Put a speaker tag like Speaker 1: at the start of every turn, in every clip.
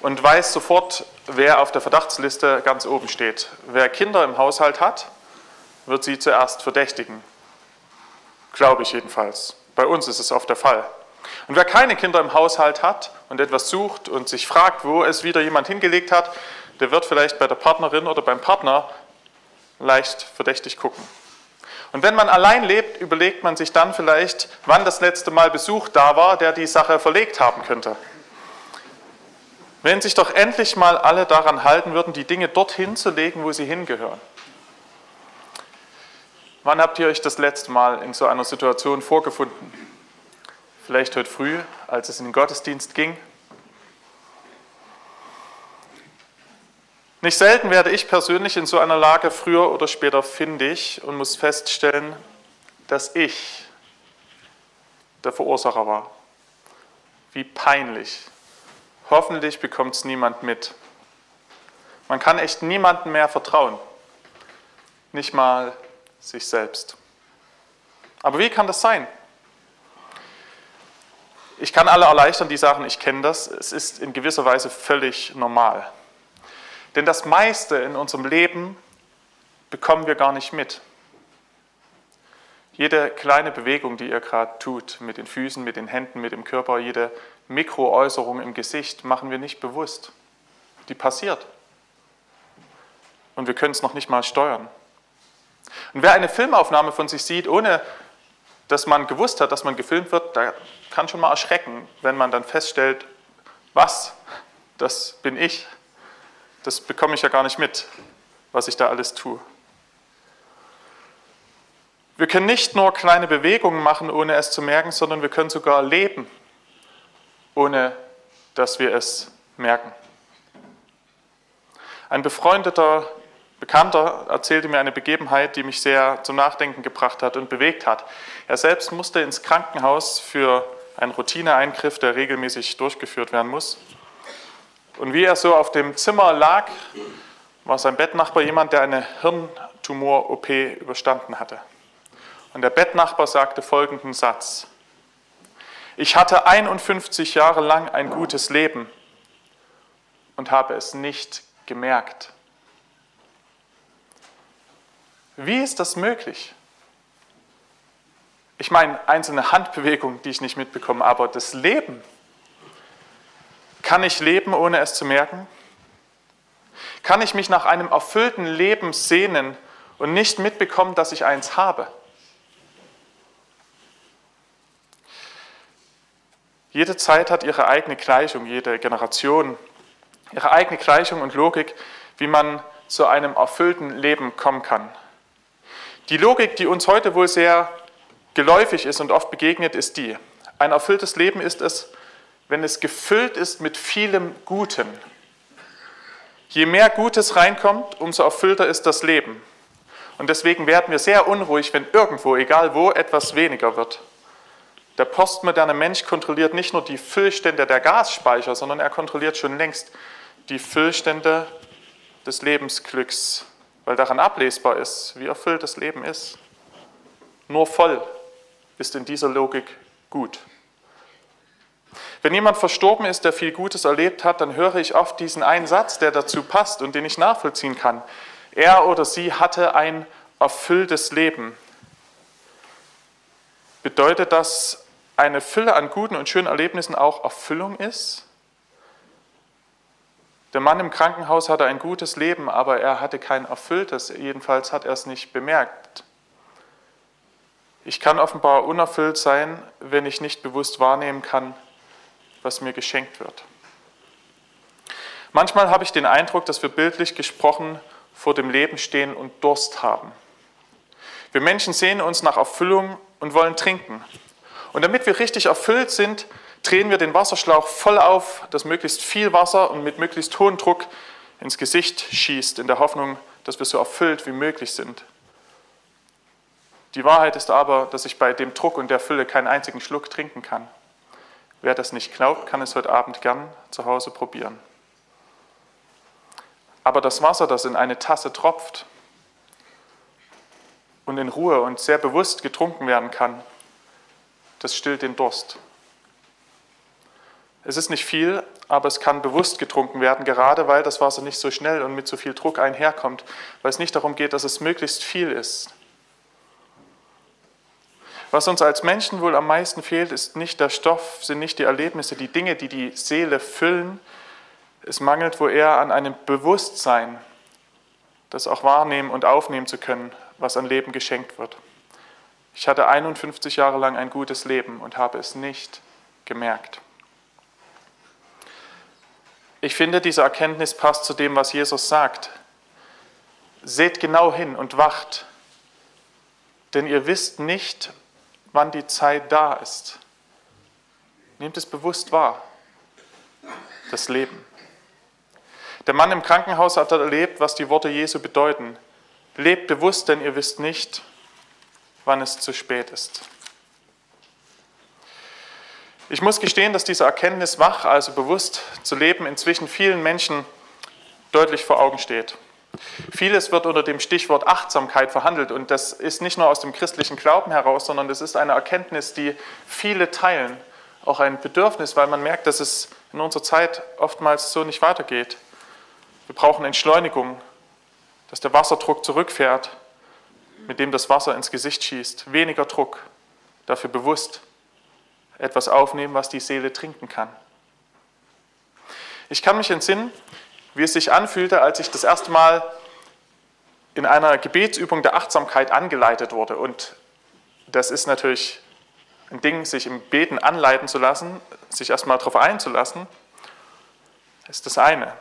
Speaker 1: und weiß sofort, wer auf der Verdachtsliste ganz oben steht. Wer Kinder im Haushalt hat, wird sie zuerst verdächtigen. Glaube ich jedenfalls. Bei uns ist es oft der Fall. Und wer keine Kinder im Haushalt hat und etwas sucht und sich fragt, wo es wieder jemand hingelegt hat, der wird vielleicht bei der Partnerin oder beim Partner leicht verdächtig gucken. Und wenn man allein lebt, überlegt man sich dann vielleicht, wann das letzte Mal Besuch da war, der die Sache verlegt haben könnte. Wenn sich doch endlich mal alle daran halten würden, die Dinge dorthin zu legen, wo sie hingehören. Wann habt ihr euch das letzte Mal in so einer Situation vorgefunden? Vielleicht heute früh, als es in den Gottesdienst ging? Nicht selten werde ich persönlich in so einer Lage früher oder später findig und muss feststellen, dass ich der Verursacher war. Wie peinlich Hoffentlich bekommt es niemand mit. Man kann echt niemandem mehr vertrauen, nicht mal sich selbst. Aber wie kann das sein? Ich kann alle erleichtern, die sagen, ich kenne das. Es ist in gewisser Weise völlig normal. Denn das meiste in unserem Leben bekommen wir gar nicht mit. Jede kleine Bewegung, die ihr gerade tut, mit den Füßen, mit den Händen, mit dem Körper, jede Mikroäußerung im Gesicht machen wir nicht bewusst. Die passiert. Und wir können es noch nicht mal steuern. Und wer eine Filmaufnahme von sich sieht, ohne dass man gewusst hat, dass man gefilmt wird, da kann schon mal erschrecken, wenn man dann feststellt, was, das bin ich. Das bekomme ich ja gar nicht mit, was ich da alles tue. Wir können nicht nur kleine Bewegungen machen, ohne es zu merken, sondern wir können sogar leben, ohne dass wir es merken. Ein befreundeter Bekannter erzählte mir eine Begebenheit, die mich sehr zum Nachdenken gebracht hat und bewegt hat. Er selbst musste ins Krankenhaus für einen Routineeingriff, der regelmäßig durchgeführt werden muss. Und wie er so auf dem Zimmer lag, war sein Bettnachbar jemand, der eine Hirntumor-OP überstanden hatte. Und der Bettnachbar sagte folgenden Satz. Ich hatte 51 Jahre lang ein gutes Leben und habe es nicht gemerkt. Wie ist das möglich? Ich meine, einzelne Handbewegungen, die ich nicht mitbekomme, aber das Leben. Kann ich leben, ohne es zu merken? Kann ich mich nach einem erfüllten Leben sehnen und nicht mitbekommen, dass ich eins habe? Jede Zeit hat ihre eigene Gleichung, jede Generation ihre eigene Gleichung und Logik, wie man zu einem erfüllten Leben kommen kann. Die Logik, die uns heute wohl sehr geläufig ist und oft begegnet, ist die. Ein erfülltes Leben ist es, wenn es gefüllt ist mit vielem Guten. Je mehr Gutes reinkommt, umso erfüllter ist das Leben. Und deswegen werden wir sehr unruhig, wenn irgendwo, egal wo, etwas weniger wird. Der postmoderne Mensch kontrolliert nicht nur die Füllstände der Gasspeicher, sondern er kontrolliert schon längst die Füllstände des Lebensglücks, weil daran ablesbar ist, wie erfüllt das Leben ist. Nur voll ist in dieser Logik gut. Wenn jemand verstorben ist, der viel Gutes erlebt hat, dann höre ich oft diesen einen Satz, der dazu passt und den ich nachvollziehen kann. Er oder sie hatte ein erfülltes Leben. Bedeutet das eine Fülle an guten und schönen Erlebnissen auch Erfüllung ist? Der Mann im Krankenhaus hatte ein gutes Leben, aber er hatte kein erfülltes, jedenfalls hat er es nicht bemerkt. Ich kann offenbar unerfüllt sein, wenn ich nicht bewusst wahrnehmen kann, was mir geschenkt wird. Manchmal habe ich den Eindruck, dass wir bildlich gesprochen vor dem Leben stehen und Durst haben. Wir Menschen sehen uns nach Erfüllung und wollen trinken. Und damit wir richtig erfüllt sind, drehen wir den Wasserschlauch voll auf, dass möglichst viel Wasser und mit möglichst hohem Druck ins Gesicht schießt, in der Hoffnung, dass wir so erfüllt wie möglich sind. Die Wahrheit ist aber, dass ich bei dem Druck und der Fülle keinen einzigen Schluck trinken kann. Wer das nicht glaubt, kann es heute Abend gern zu Hause probieren. Aber das Wasser, das in eine Tasse tropft und in Ruhe und sehr bewusst getrunken werden kann, das stillt den Durst. Es ist nicht viel, aber es kann bewusst getrunken werden, gerade weil das Wasser nicht so schnell und mit so viel Druck einherkommt, weil es nicht darum geht, dass es möglichst viel ist. Was uns als Menschen wohl am meisten fehlt, ist nicht der Stoff, sind nicht die Erlebnisse, die Dinge, die die Seele füllen. Es mangelt wohl eher an einem Bewusstsein, das auch wahrnehmen und aufnehmen zu können, was an Leben geschenkt wird. Ich hatte 51 Jahre lang ein gutes Leben und habe es nicht gemerkt. Ich finde, diese Erkenntnis passt zu dem, was Jesus sagt. Seht genau hin und wacht, denn ihr wisst nicht, wann die Zeit da ist. Nehmt es bewusst wahr, das Leben. Der Mann im Krankenhaus hat erlebt, was die Worte Jesu bedeuten. Lebt bewusst, denn ihr wisst nicht, wann es zu spät ist. Ich muss gestehen, dass diese Erkenntnis wach, also bewusst zu leben, inzwischen vielen Menschen deutlich vor Augen steht. Vieles wird unter dem Stichwort Achtsamkeit verhandelt und das ist nicht nur aus dem christlichen Glauben heraus, sondern das ist eine Erkenntnis, die viele teilen, auch ein Bedürfnis, weil man merkt, dass es in unserer Zeit oftmals so nicht weitergeht. Wir brauchen Entschleunigung, dass der Wasserdruck zurückfährt, mit dem das Wasser ins Gesicht schießt, weniger Druck, dafür bewusst etwas aufnehmen, was die Seele trinken kann. Ich kann mich entsinnen, wie es sich anfühlte, als ich das erste Mal in einer Gebetsübung der Achtsamkeit angeleitet wurde. Und das ist natürlich ein Ding, sich im Beten anleiten zu lassen, sich erstmal darauf einzulassen, ist das eine.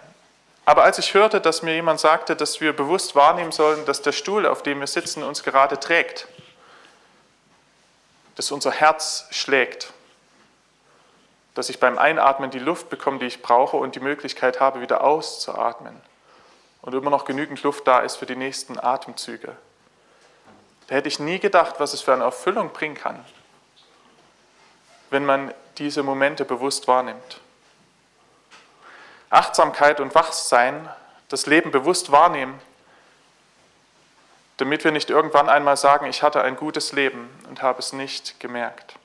Speaker 1: Aber als ich hörte, dass mir jemand sagte, dass wir bewusst wahrnehmen sollen, dass der Stuhl, auf dem wir sitzen, uns gerade trägt, dass unser Herz schlägt, dass ich beim Einatmen die Luft bekomme, die ich brauche und die Möglichkeit habe, wieder auszuatmen und immer noch genügend Luft da ist für die nächsten Atemzüge. Da hätte ich nie gedacht, was es für eine Erfüllung bringen kann, wenn man diese Momente bewusst wahrnimmt. Achtsamkeit und Wachsein, das Leben bewusst wahrnehmen, damit wir nicht irgendwann einmal sagen, ich hatte ein gutes Leben und habe es nicht gemerkt.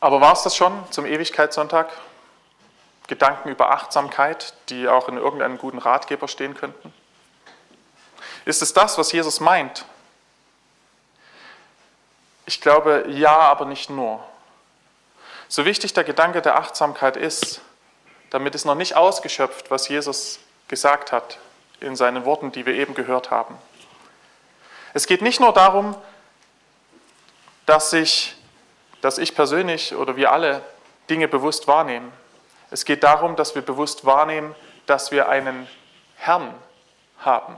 Speaker 1: Aber war es das schon zum Ewigkeitssonntag? Gedanken über Achtsamkeit, die auch in irgendeinem guten Ratgeber stehen könnten? Ist es das, was Jesus meint? Ich glaube, ja, aber nicht nur. So wichtig der Gedanke der Achtsamkeit ist, damit ist noch nicht ausgeschöpft, was Jesus gesagt hat in seinen Worten, die wir eben gehört haben. Es geht nicht nur darum, dass sich dass ich persönlich oder wir alle Dinge bewusst wahrnehmen. Es geht darum, dass wir bewusst wahrnehmen, dass wir einen Herrn haben.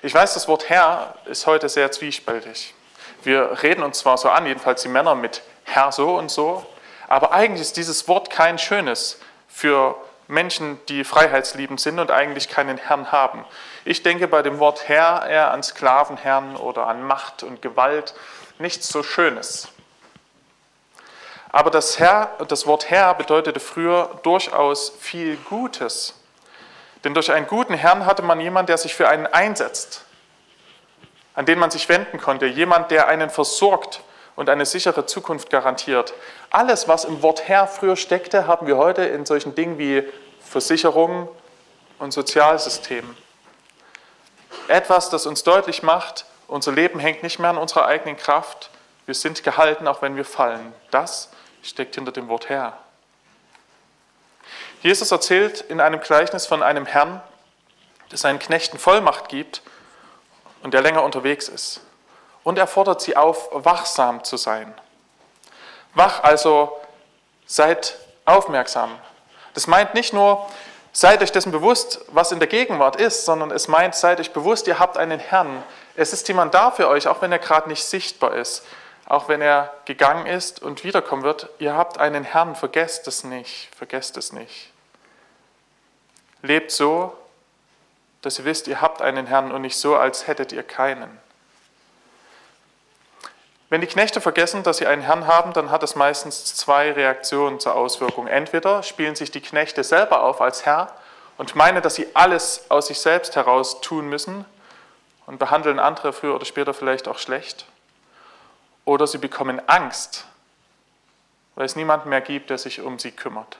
Speaker 1: Ich weiß, das Wort Herr ist heute sehr zwiespältig. Wir reden uns zwar so an, jedenfalls die Männer mit Herr so und so, aber eigentlich ist dieses Wort kein schönes für Menschen, die freiheitsliebend sind und eigentlich keinen Herrn haben. Ich denke bei dem Wort Herr eher an Sklavenherrn oder an Macht und Gewalt nichts so Schönes. Aber das, Herr, das Wort Herr bedeutete früher durchaus viel Gutes. Denn durch einen guten Herrn hatte man jemanden, der sich für einen einsetzt, an den man sich wenden konnte, jemand, der einen versorgt und eine sichere Zukunft garantiert. Alles, was im Wort Herr früher steckte, haben wir heute in solchen Dingen wie Versicherung und Sozialsystem. Etwas, das uns deutlich macht, unser Leben hängt nicht mehr an unserer eigenen Kraft. Wir sind gehalten, auch wenn wir fallen. Das steckt hinter dem Wort Herr. Jesus erzählt in einem Gleichnis von einem Herrn, der seinen Knechten Vollmacht gibt und der länger unterwegs ist. Und er fordert sie auf, wachsam zu sein. Wach also, seid aufmerksam. Das meint nicht nur, seid euch dessen bewusst, was in der Gegenwart ist, sondern es meint, seid euch bewusst, ihr habt einen Herrn, es ist jemand da für euch, auch wenn er gerade nicht sichtbar ist. auch wenn er gegangen ist und wiederkommen wird, ihr habt einen Herrn, vergesst es nicht, vergesst es nicht. Lebt so, dass ihr wisst, ihr habt einen Herrn und nicht so, als hättet ihr keinen. Wenn die Knechte vergessen, dass sie einen Herrn haben, dann hat es meistens zwei Reaktionen zur Auswirkung. Entweder spielen sich die Knechte selber auf als Herr und meinen, dass sie alles aus sich selbst heraus tun müssen und behandeln andere früher oder später vielleicht auch schlecht. Oder sie bekommen Angst, weil es niemanden mehr gibt, der sich um sie kümmert.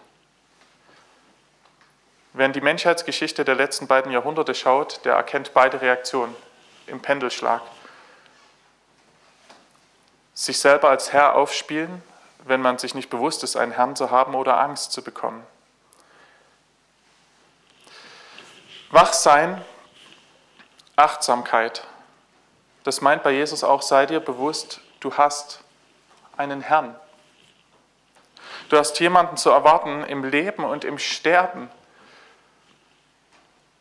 Speaker 1: Wer in die Menschheitsgeschichte der letzten beiden Jahrhunderte schaut, der erkennt beide Reaktionen im Pendelschlag. Sich selber als Herr aufspielen, wenn man sich nicht bewusst ist, einen Herrn zu haben oder Angst zu bekommen. Wachsein, Achtsamkeit. Das meint bei Jesus auch, sei dir bewusst, du hast einen Herrn. Du hast jemanden zu erwarten im Leben und im Sterben.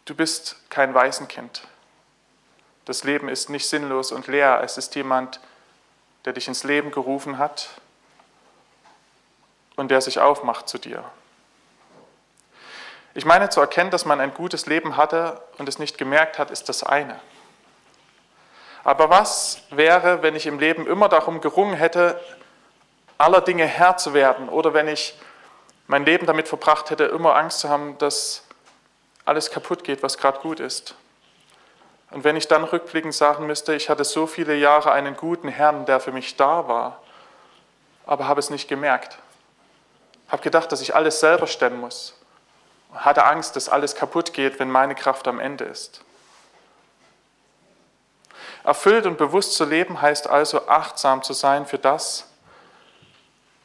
Speaker 1: Du bist kein Waisenkind. Das Leben ist nicht sinnlos und leer. Es ist jemand, der dich ins Leben gerufen hat und der sich aufmacht zu dir. Ich meine, zu erkennen, dass man ein gutes Leben hatte und es nicht gemerkt hat, ist das eine. Aber was wäre, wenn ich im Leben immer darum gerungen hätte, aller Dinge Herr zu werden oder wenn ich mein Leben damit verbracht hätte, immer Angst zu haben, dass alles kaputt geht, was gerade gut ist. Und wenn ich dann rückblickend sagen müsste, ich hatte so viele Jahre einen guten Herrn, der für mich da war, aber habe es nicht gemerkt. Habe gedacht, dass ich alles selber stemmen muss. Hatte Angst, dass alles kaputt geht, wenn meine Kraft am Ende ist. Erfüllt und bewusst zu leben heißt also achtsam zu sein für das,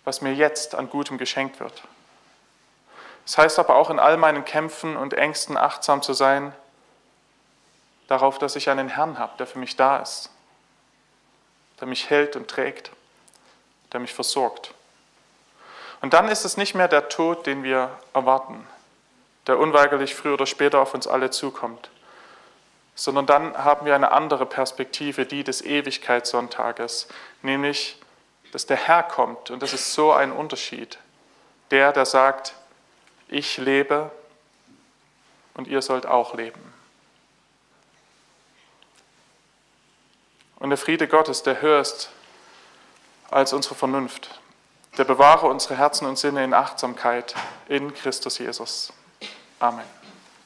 Speaker 1: was mir jetzt an Gutem geschenkt wird. Es heißt aber auch in all meinen Kämpfen und Ängsten achtsam zu sein darauf, dass ich einen Herrn habe, der für mich da ist, der mich hält und trägt, der mich versorgt. Und dann ist es nicht mehr der Tod, den wir erwarten, der unweigerlich früher oder später auf uns alle zukommt, sondern dann haben wir eine andere Perspektive, die des Ewigkeitssonntages, nämlich, dass der Herr kommt und das ist so ein Unterschied. Der, der sagt, ich lebe und ihr sollt auch leben. Und der Friede Gottes, der höher ist als unsere Vernunft, der bewahre unsere Herzen und Sinne in Achtsamkeit in Christus Jesus. Amen.